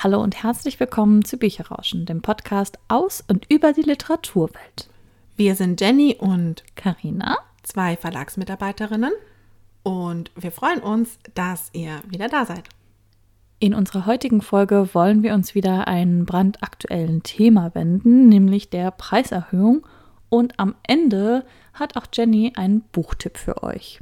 Hallo und herzlich willkommen zu Bücherrauschen, dem Podcast aus und über die Literaturwelt. Wir sind Jenny und Karina, zwei Verlagsmitarbeiterinnen und wir freuen uns, dass ihr wieder da seid. In unserer heutigen Folge wollen wir uns wieder einem brandaktuellen Thema wenden, nämlich der Preiserhöhung. Und am Ende hat auch Jenny einen Buchtipp für euch.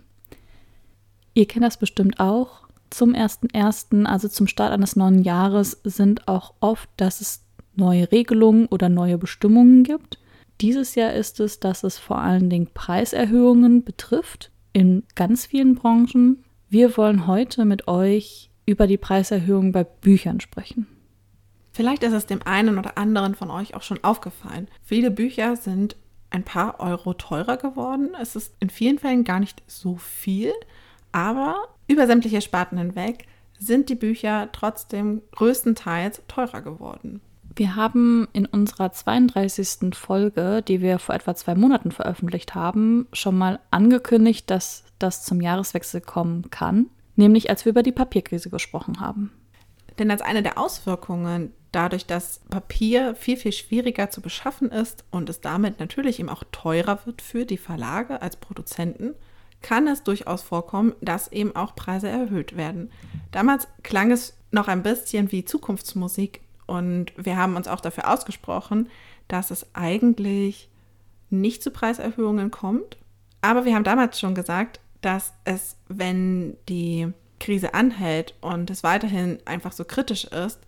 Ihr kennt das bestimmt auch zum 1.1., also zum Start eines neuen Jahres, sind auch oft, dass es neue Regelungen oder neue Bestimmungen gibt. Dieses Jahr ist es, dass es vor allen Dingen Preiserhöhungen betrifft in ganz vielen Branchen. Wir wollen heute mit euch über die Preiserhöhungen bei Büchern sprechen. Vielleicht ist es dem einen oder anderen von euch auch schon aufgefallen. Viele Bücher sind ein paar Euro teurer geworden. Es ist in vielen Fällen gar nicht so viel, aber über sämtliche Sparten hinweg sind die Bücher trotzdem größtenteils teurer geworden. Wir haben in unserer 32. Folge, die wir vor etwa zwei Monaten veröffentlicht haben, schon mal angekündigt, dass das zum Jahreswechsel kommen kann, nämlich als wir über die Papierkrise gesprochen haben. Denn als eine der Auswirkungen, dadurch, dass Papier viel, viel schwieriger zu beschaffen ist und es damit natürlich eben auch teurer wird für die Verlage als Produzenten, kann es durchaus vorkommen, dass eben auch Preise erhöht werden. Damals klang es noch ein bisschen wie Zukunftsmusik und wir haben uns auch dafür ausgesprochen, dass es eigentlich nicht zu Preiserhöhungen kommt. Aber wir haben damals schon gesagt, dass es, wenn die Krise anhält und es weiterhin einfach so kritisch ist,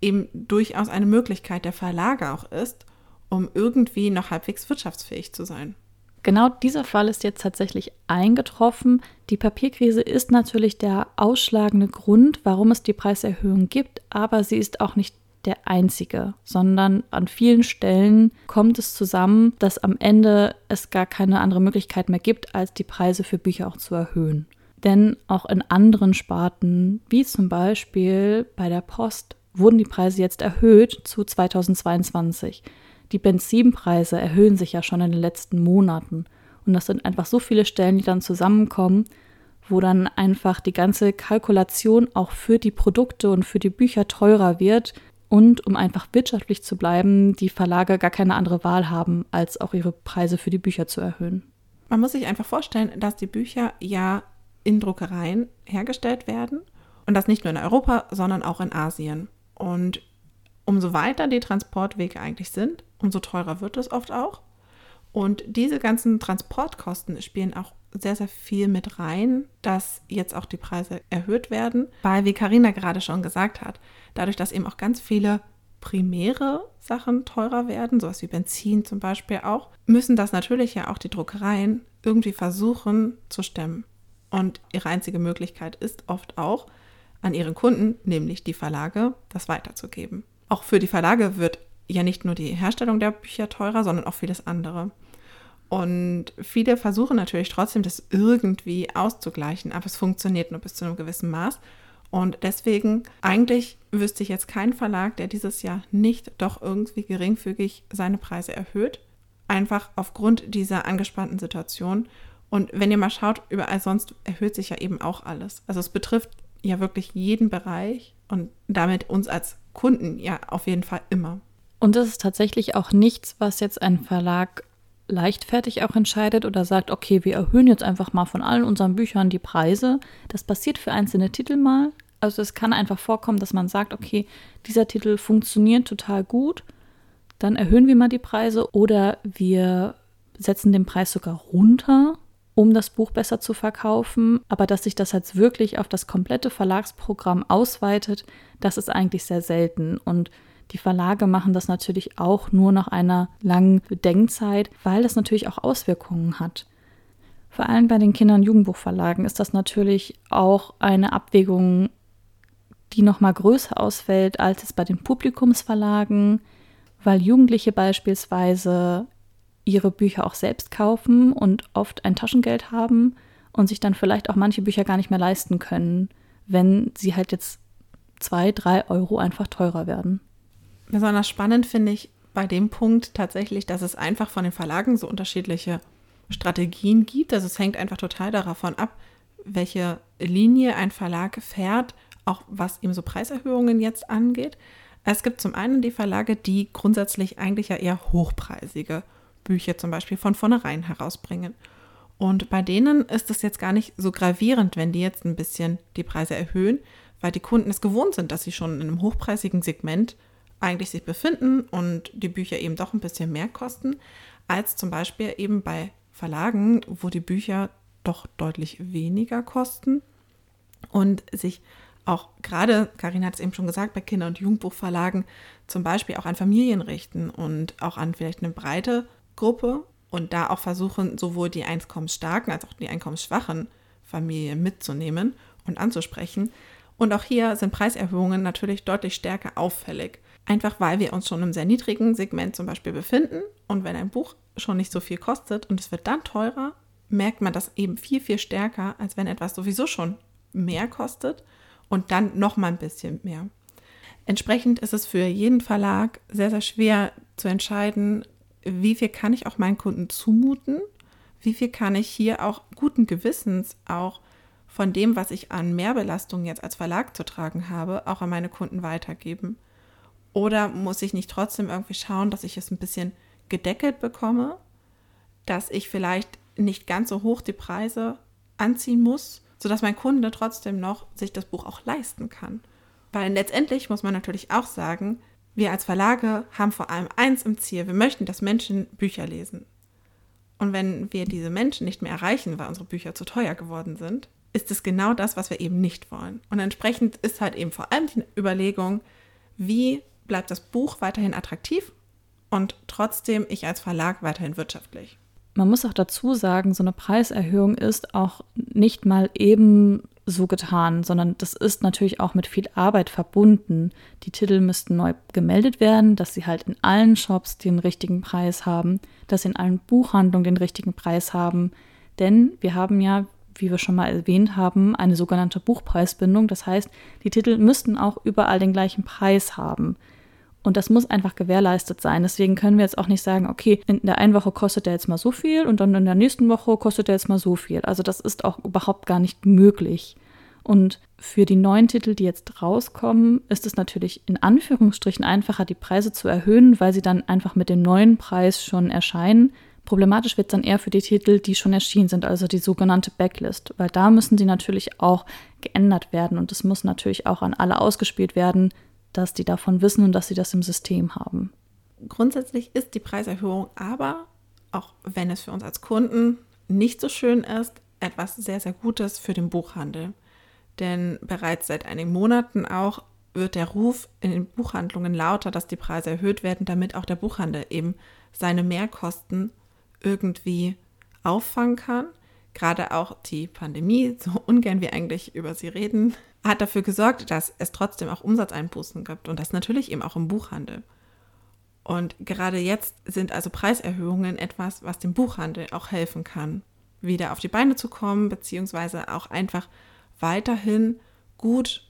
eben durchaus eine Möglichkeit der Verlage auch ist, um irgendwie noch halbwegs wirtschaftsfähig zu sein. Genau dieser Fall ist jetzt tatsächlich eingetroffen. Die Papierkrise ist natürlich der ausschlagende Grund, warum es die Preiserhöhung gibt, aber sie ist auch nicht der einzige, sondern an vielen Stellen kommt es zusammen, dass am Ende es gar keine andere Möglichkeit mehr gibt, als die Preise für Bücher auch zu erhöhen. Denn auch in anderen Sparten, wie zum Beispiel bei der Post, wurden die Preise jetzt erhöht zu 2022. Die Benzinpreise erhöhen sich ja schon in den letzten Monaten. Und das sind einfach so viele Stellen, die dann zusammenkommen, wo dann einfach die ganze Kalkulation auch für die Produkte und für die Bücher teurer wird. Und um einfach wirtschaftlich zu bleiben, die Verlage gar keine andere Wahl haben, als auch ihre Preise für die Bücher zu erhöhen. Man muss sich einfach vorstellen, dass die Bücher ja in Druckereien hergestellt werden und das nicht nur in Europa, sondern auch in Asien. Und umso weiter die Transportwege eigentlich sind, umso teurer wird es oft auch. Und diese ganzen Transportkosten spielen auch sehr, sehr viel mit rein, dass jetzt auch die Preise erhöht werden, weil, wie Karina gerade schon gesagt hat, dadurch, dass eben auch ganz viele primäre Sachen teurer werden, sowas wie Benzin zum Beispiel auch, müssen das natürlich ja auch die Druckereien irgendwie versuchen zu stemmen. Und ihre einzige Möglichkeit ist oft auch, an ihre Kunden, nämlich die Verlage, das weiterzugeben. Auch für die Verlage wird ja nicht nur die Herstellung der Bücher teurer, sondern auch vieles andere. Und viele versuchen natürlich trotzdem, das irgendwie auszugleichen, aber es funktioniert nur bis zu einem gewissen Maß. Und deswegen, eigentlich wüsste ich jetzt keinen Verlag, der dieses Jahr nicht doch irgendwie geringfügig seine Preise erhöht. Einfach aufgrund dieser angespannten Situation. Und wenn ihr mal schaut, überall sonst erhöht sich ja eben auch alles. Also es betrifft ja wirklich jeden Bereich und damit uns als Kunden ja auf jeden Fall immer. Und das ist tatsächlich auch nichts, was jetzt ein Verlag leichtfertig auch entscheidet oder sagt, okay, wir erhöhen jetzt einfach mal von allen unseren Büchern die Preise. Das passiert für einzelne Titel mal. Also es kann einfach vorkommen, dass man sagt, okay, dieser Titel funktioniert total gut, dann erhöhen wir mal die Preise oder wir setzen den Preis sogar runter, um das Buch besser zu verkaufen. Aber dass sich das jetzt wirklich auf das komplette Verlagsprogramm ausweitet, das ist eigentlich sehr selten. Und die Verlage machen das natürlich auch nur nach einer langen Bedenkzeit, weil das natürlich auch Auswirkungen hat. Vor allem bei den Kinder- und Jugendbuchverlagen ist das natürlich auch eine Abwägung, die noch mal größer ausfällt als es bei den Publikumsverlagen, weil Jugendliche beispielsweise ihre Bücher auch selbst kaufen und oft ein Taschengeld haben und sich dann vielleicht auch manche Bücher gar nicht mehr leisten können, wenn sie halt jetzt zwei, drei Euro einfach teurer werden. Besonders spannend finde ich bei dem Punkt tatsächlich, dass es einfach von den Verlagen so unterschiedliche Strategien gibt. Also es hängt einfach total davon ab, welche Linie ein Verlag fährt, auch was eben so Preiserhöhungen jetzt angeht. Es gibt zum einen die Verlage, die grundsätzlich eigentlich ja eher hochpreisige Bücher zum Beispiel von vornherein herausbringen. Und bei denen ist es jetzt gar nicht so gravierend, wenn die jetzt ein bisschen die Preise erhöhen, weil die Kunden es gewohnt sind, dass sie schon in einem hochpreisigen Segment eigentlich sich befinden und die Bücher eben doch ein bisschen mehr kosten, als zum Beispiel eben bei Verlagen, wo die Bücher doch deutlich weniger kosten und sich auch gerade, Karin hat es eben schon gesagt, bei Kinder- und Jugendbuchverlagen zum Beispiel auch an Familien richten und auch an vielleicht eine breite Gruppe und da auch versuchen, sowohl die einkommensstarken als auch die einkommensschwachen Familien mitzunehmen und anzusprechen. Und auch hier sind Preiserhöhungen natürlich deutlich stärker auffällig. Einfach weil wir uns schon im sehr niedrigen Segment zum Beispiel befinden. Und wenn ein Buch schon nicht so viel kostet und es wird dann teurer, merkt man das eben viel, viel stärker, als wenn etwas sowieso schon mehr kostet und dann noch mal ein bisschen mehr. Entsprechend ist es für jeden Verlag sehr, sehr schwer zu entscheiden, wie viel kann ich auch meinen Kunden zumuten, wie viel kann ich hier auch guten Gewissens auch von dem, was ich an Mehrbelastung jetzt als Verlag zu tragen habe, auch an meine Kunden weitergeben. Oder muss ich nicht trotzdem irgendwie schauen, dass ich es ein bisschen gedeckelt bekomme, dass ich vielleicht nicht ganz so hoch die Preise anziehen muss, sodass mein Kunde trotzdem noch sich das Buch auch leisten kann. Weil letztendlich muss man natürlich auch sagen, wir als Verlage haben vor allem eins im Ziel. Wir möchten, dass Menschen Bücher lesen. Und wenn wir diese Menschen nicht mehr erreichen, weil unsere Bücher zu teuer geworden sind, ist es genau das, was wir eben nicht wollen. Und entsprechend ist halt eben vor allem die Überlegung, wie bleibt das Buch weiterhin attraktiv und trotzdem ich als Verlag weiterhin wirtschaftlich. Man muss auch dazu sagen, so eine Preiserhöhung ist auch nicht mal eben so getan, sondern das ist natürlich auch mit viel Arbeit verbunden. Die Titel müssten neu gemeldet werden, dass sie halt in allen Shops den richtigen Preis haben, dass sie in allen Buchhandlungen den richtigen Preis haben. Denn wir haben ja, wie wir schon mal erwähnt haben, eine sogenannte Buchpreisbindung. Das heißt, die Titel müssten auch überall den gleichen Preis haben. Und das muss einfach gewährleistet sein. Deswegen können wir jetzt auch nicht sagen, okay, in der einen Woche kostet der jetzt mal so viel und dann in der nächsten Woche kostet der jetzt mal so viel. Also das ist auch überhaupt gar nicht möglich. Und für die neuen Titel, die jetzt rauskommen, ist es natürlich in Anführungsstrichen einfacher, die Preise zu erhöhen, weil sie dann einfach mit dem neuen Preis schon erscheinen. Problematisch wird es dann eher für die Titel, die schon erschienen sind, also die sogenannte Backlist, weil da müssen sie natürlich auch geändert werden und es muss natürlich auch an alle ausgespielt werden, dass die davon wissen und dass sie das im System haben. Grundsätzlich ist die Preiserhöhung aber, auch wenn es für uns als Kunden nicht so schön ist, etwas sehr, sehr Gutes für den Buchhandel. Denn bereits seit einigen Monaten auch wird der Ruf in den Buchhandlungen lauter, dass die Preise erhöht werden, damit auch der Buchhandel eben seine Mehrkosten irgendwie auffangen kann. Gerade auch die Pandemie, so ungern wir eigentlich über sie reden, hat dafür gesorgt, dass es trotzdem auch Umsatzeinbußen gibt und das natürlich eben auch im Buchhandel. Und gerade jetzt sind also Preiserhöhungen etwas, was dem Buchhandel auch helfen kann, wieder auf die Beine zu kommen, beziehungsweise auch einfach weiterhin gut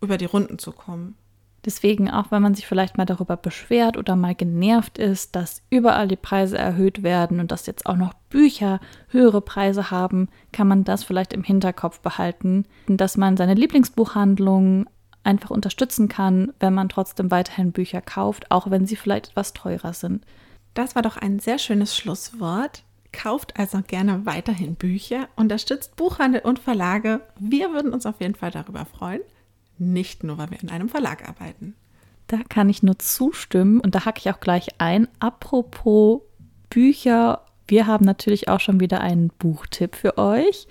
über die Runden zu kommen. Deswegen, auch wenn man sich vielleicht mal darüber beschwert oder mal genervt ist, dass überall die Preise erhöht werden und dass jetzt auch noch Bücher höhere Preise haben, kann man das vielleicht im Hinterkopf behalten, dass man seine Lieblingsbuchhandlung einfach unterstützen kann, wenn man trotzdem weiterhin Bücher kauft, auch wenn sie vielleicht etwas teurer sind. Das war doch ein sehr schönes Schlusswort. Kauft also gerne weiterhin Bücher, unterstützt Buchhandel und Verlage. Wir würden uns auf jeden Fall darüber freuen. Nicht nur, weil wir in einem Verlag arbeiten. Da kann ich nur zustimmen und da hacke ich auch gleich ein. Apropos Bücher, wir haben natürlich auch schon wieder einen Buchtipp für euch,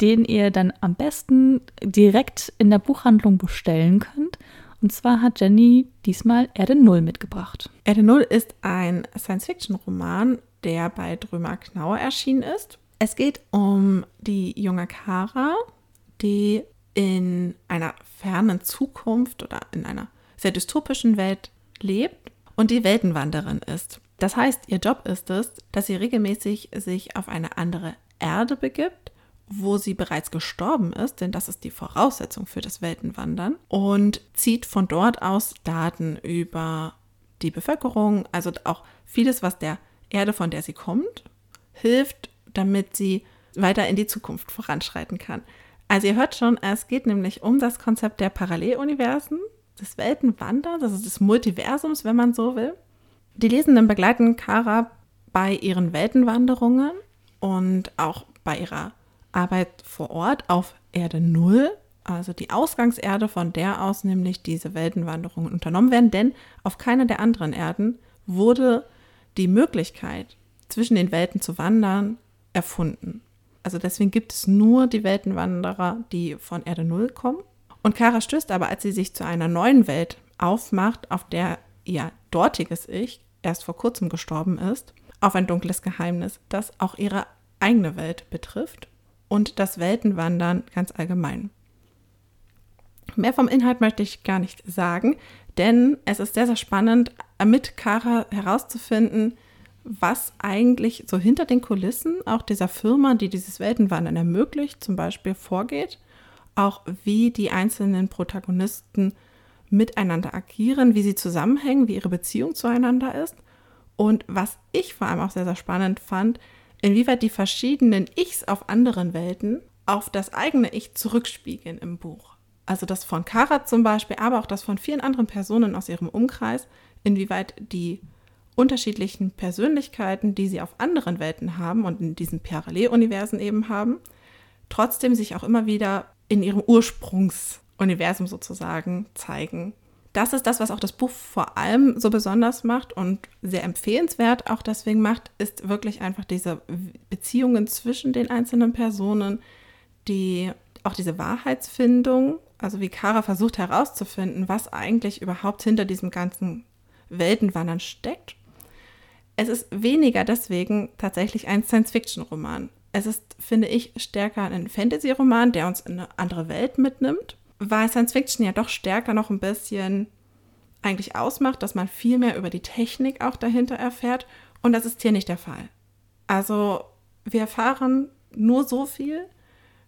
den ihr dann am besten direkt in der Buchhandlung bestellen könnt. Und zwar hat Jenny diesmal Erde Null mitgebracht. Erde Null ist ein Science-Fiction-Roman, der bei Drömer Knauer erschienen ist. Es geht um die junge Kara, die in einer fernen Zukunft oder in einer sehr dystopischen Welt lebt und die Weltenwanderin ist. Das heißt, ihr Job ist es, dass sie regelmäßig sich auf eine andere Erde begibt, wo sie bereits gestorben ist, denn das ist die Voraussetzung für das Weltenwandern, und zieht von dort aus Daten über die Bevölkerung, also auch vieles, was der Erde, von der sie kommt, hilft, damit sie weiter in die Zukunft voranschreiten kann. Also ihr hört schon, es geht nämlich um das Konzept der Paralleluniversen, des Weltenwanderns, also des Multiversums, wenn man so will. Die Lesenden begleiten Kara bei ihren Weltenwanderungen und auch bei ihrer Arbeit vor Ort auf Erde Null, also die Ausgangserde, von der aus nämlich diese Weltenwanderungen unternommen werden, denn auf keiner der anderen Erden wurde die Möglichkeit, zwischen den Welten zu wandern, erfunden. Also deswegen gibt es nur die Weltenwanderer, die von Erde Null kommen. Und Kara stößt aber, als sie sich zu einer neuen Welt aufmacht, auf der ihr dortiges Ich erst vor kurzem gestorben ist, auf ein dunkles Geheimnis, das auch ihre eigene Welt betrifft und das Weltenwandern ganz allgemein. Mehr vom Inhalt möchte ich gar nicht sagen, denn es ist sehr, sehr spannend, mit Kara herauszufinden, was eigentlich so hinter den Kulissen auch dieser Firma, die dieses Weltenwandern ermöglicht, zum Beispiel vorgeht, auch wie die einzelnen Protagonisten miteinander agieren, wie sie zusammenhängen, wie ihre Beziehung zueinander ist. Und was ich vor allem auch sehr, sehr spannend fand, inwieweit die verschiedenen Ichs auf anderen Welten auf das eigene Ich zurückspiegeln im Buch. Also das von Kara zum Beispiel, aber auch das von vielen anderen Personen aus ihrem Umkreis, inwieweit die unterschiedlichen Persönlichkeiten, die sie auf anderen Welten haben und in diesen Paralleluniversen eben haben, trotzdem sich auch immer wieder in ihrem Ursprungsuniversum sozusagen zeigen. Das ist das, was auch das Buch vor allem so besonders macht und sehr empfehlenswert auch deswegen macht, ist wirklich einfach diese Beziehungen zwischen den einzelnen Personen, die auch diese Wahrheitsfindung, also wie Kara versucht herauszufinden, was eigentlich überhaupt hinter diesem ganzen Weltenwandern steckt es ist weniger deswegen tatsächlich ein Science-Fiction-Roman. Es ist, finde ich, stärker ein Fantasy-Roman, der uns in eine andere Welt mitnimmt, weil Science-Fiction ja doch stärker noch ein bisschen eigentlich ausmacht, dass man viel mehr über die Technik auch dahinter erfährt. Und das ist hier nicht der Fall. Also wir erfahren nur so viel,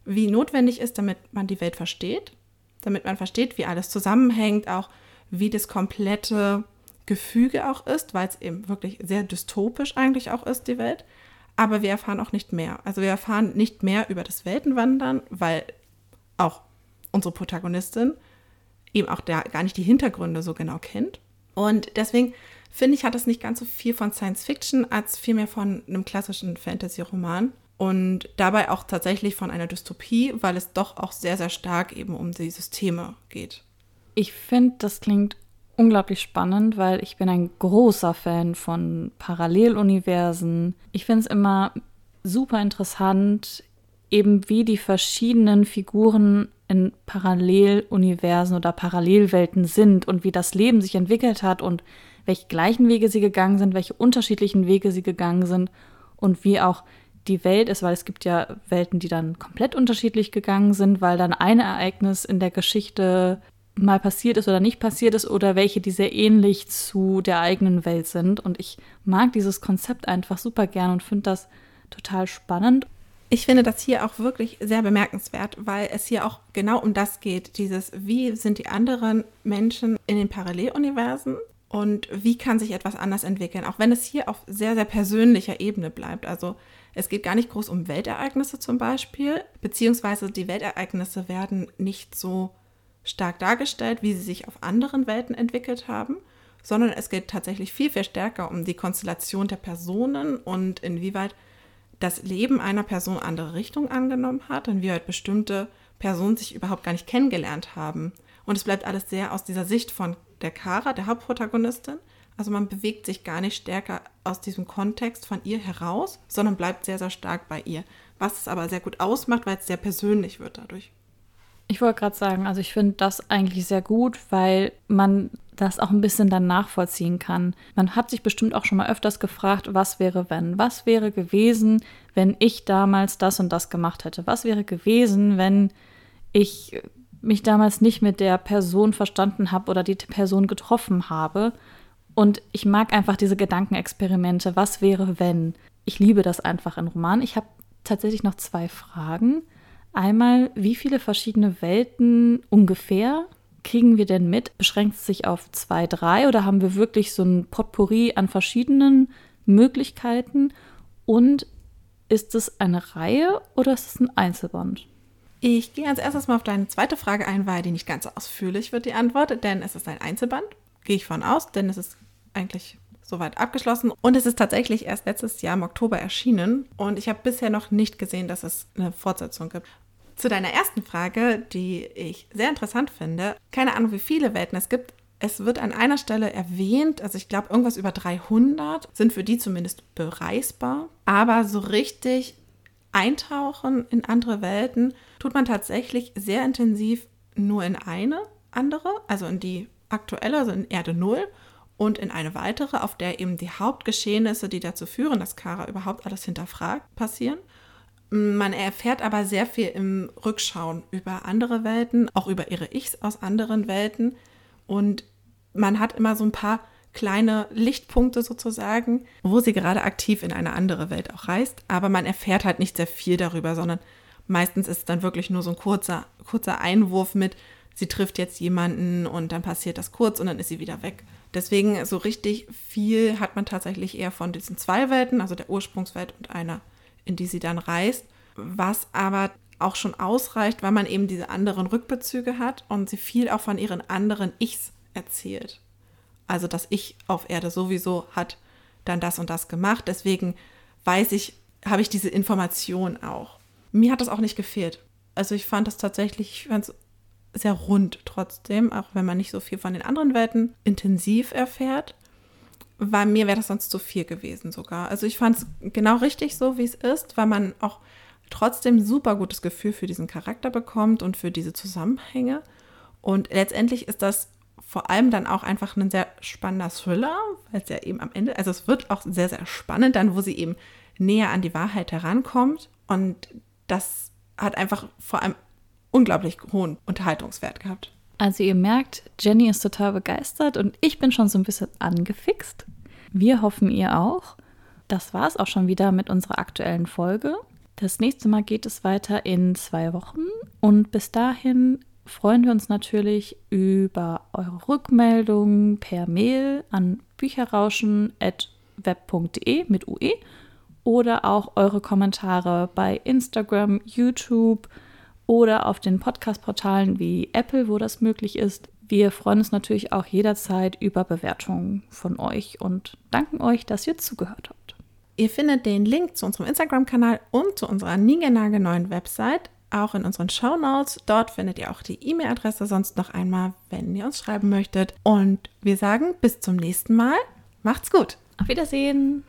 wie notwendig ist, damit man die Welt versteht, damit man versteht, wie alles zusammenhängt, auch wie das komplette Gefüge auch ist, weil es eben wirklich sehr dystopisch eigentlich auch ist, die Welt. Aber wir erfahren auch nicht mehr. Also wir erfahren nicht mehr über das Weltenwandern, weil auch unsere Protagonistin eben auch da gar nicht die Hintergründe so genau kennt. Und deswegen finde ich, hat es nicht ganz so viel von Science Fiction als vielmehr von einem klassischen Fantasy-Roman. Und dabei auch tatsächlich von einer Dystopie, weil es doch auch sehr, sehr stark eben um die Systeme geht. Ich finde, das klingt unglaublich spannend, weil ich bin ein großer Fan von Paralleluniversen. Ich finde es immer super interessant, eben wie die verschiedenen Figuren in Paralleluniversen oder Parallelwelten sind und wie das Leben sich entwickelt hat und welche gleichen Wege sie gegangen sind, welche unterschiedlichen Wege sie gegangen sind und wie auch die Welt ist, weil es gibt ja Welten, die dann komplett unterschiedlich gegangen sind, weil dann ein Ereignis in der Geschichte mal passiert ist oder nicht passiert ist oder welche, die sehr ähnlich zu der eigenen Welt sind. Und ich mag dieses Konzept einfach super gern und finde das total spannend. Ich finde das hier auch wirklich sehr bemerkenswert, weil es hier auch genau um das geht, dieses, wie sind die anderen Menschen in den Paralleluniversen und wie kann sich etwas anders entwickeln, auch wenn es hier auf sehr, sehr persönlicher Ebene bleibt. Also es geht gar nicht groß um Weltereignisse zum Beispiel, beziehungsweise die Weltereignisse werden nicht so stark dargestellt, wie sie sich auf anderen Welten entwickelt haben, sondern es geht tatsächlich viel, viel stärker um die Konstellation der Personen und inwieweit das Leben einer Person andere Richtungen angenommen hat, inwieweit bestimmte Personen sich überhaupt gar nicht kennengelernt haben. Und es bleibt alles sehr aus dieser Sicht von der Kara, der Hauptprotagonistin. Also man bewegt sich gar nicht stärker aus diesem Kontext von ihr heraus, sondern bleibt sehr, sehr stark bei ihr. Was es aber sehr gut ausmacht, weil es sehr persönlich wird dadurch. Ich wollte gerade sagen, also ich finde das eigentlich sehr gut, weil man das auch ein bisschen dann nachvollziehen kann. Man hat sich bestimmt auch schon mal öfters gefragt, was wäre wenn? Was wäre gewesen, wenn ich damals das und das gemacht hätte? Was wäre gewesen, wenn ich mich damals nicht mit der Person verstanden habe oder die Person getroffen habe? Und ich mag einfach diese Gedankenexperimente. Was wäre, wenn? Ich liebe das einfach in Romanen. Ich habe tatsächlich noch zwei Fragen. Einmal, wie viele verschiedene Welten ungefähr kriegen wir denn mit? Beschränkt es sich auf zwei, drei oder haben wir wirklich so ein Potpourri an verschiedenen Möglichkeiten? Und ist es eine Reihe oder ist es ein Einzelband? Ich gehe als erstes mal auf deine zweite Frage ein, weil die nicht ganz ausführlich wird, die Antwort, denn es ist ein Einzelband. Gehe ich von aus, denn es ist eigentlich soweit abgeschlossen. Und es ist tatsächlich erst letztes Jahr im Oktober erschienen. Und ich habe bisher noch nicht gesehen, dass es eine Fortsetzung gibt. Zu deiner ersten Frage, die ich sehr interessant finde. Keine Ahnung, wie viele Welten es gibt. Es wird an einer Stelle erwähnt, also ich glaube, irgendwas über 300 sind für die zumindest bereisbar. Aber so richtig eintauchen in andere Welten tut man tatsächlich sehr intensiv nur in eine andere, also in die aktuelle, also in Erde 0 und in eine weitere, auf der eben die Hauptgeschehnisse, die dazu führen, dass Kara überhaupt alles hinterfragt, passieren. Man erfährt aber sehr viel im Rückschauen über andere Welten, auch über ihre Ichs aus anderen Welten. Und man hat immer so ein paar kleine Lichtpunkte sozusagen, wo sie gerade aktiv in eine andere Welt auch reist. Aber man erfährt halt nicht sehr viel darüber, sondern meistens ist es dann wirklich nur so ein kurzer, kurzer Einwurf mit, sie trifft jetzt jemanden und dann passiert das kurz und dann ist sie wieder weg. Deswegen so richtig viel hat man tatsächlich eher von diesen zwei Welten, also der Ursprungswelt und einer, in die sie dann reist, was aber auch schon ausreicht, weil man eben diese anderen Rückbezüge hat und sie viel auch von ihren anderen Ichs erzählt. Also das Ich auf Erde sowieso hat dann das und das gemacht. Deswegen weiß ich, habe ich diese Information auch. Mir hat das auch nicht gefehlt. Also ich fand das tatsächlich, ich fand es sehr rund trotzdem, auch wenn man nicht so viel von den anderen Welten intensiv erfährt. Weil mir wäre das sonst zu viel gewesen sogar. Also ich fand es genau richtig so, wie es ist, weil man auch trotzdem super gutes Gefühl für diesen Charakter bekommt und für diese Zusammenhänge. Und letztendlich ist das vor allem dann auch einfach ein sehr spannender Thriller, weil es ja eben am Ende, also es wird auch sehr, sehr spannend dann, wo sie eben näher an die Wahrheit herankommt. Und das hat einfach vor allem unglaublich hohen Unterhaltungswert gehabt. Also ihr merkt, Jenny ist total begeistert und ich bin schon so ein bisschen angefixt. Wir hoffen ihr auch. Das war es auch schon wieder mit unserer aktuellen Folge. Das nächste Mal geht es weiter in zwei Wochen und bis dahin freuen wir uns natürlich über eure Rückmeldungen per Mail an bücherrauschen.web.de mit UE oder auch eure Kommentare bei Instagram, YouTube oder auf den Podcast-Portalen wie Apple, wo das möglich ist. Wir freuen uns natürlich auch jederzeit über Bewertungen von euch und danken euch, dass ihr zugehört habt. Ihr findet den Link zu unserem Instagram-Kanal und zu unserer niegelnagelneuen Website auch in unseren Show Notes. Dort findet ihr auch die E-Mail-Adresse sonst noch einmal, wenn ihr uns schreiben möchtet. Und wir sagen bis zum nächsten Mal. Macht's gut. Auf Wiedersehen.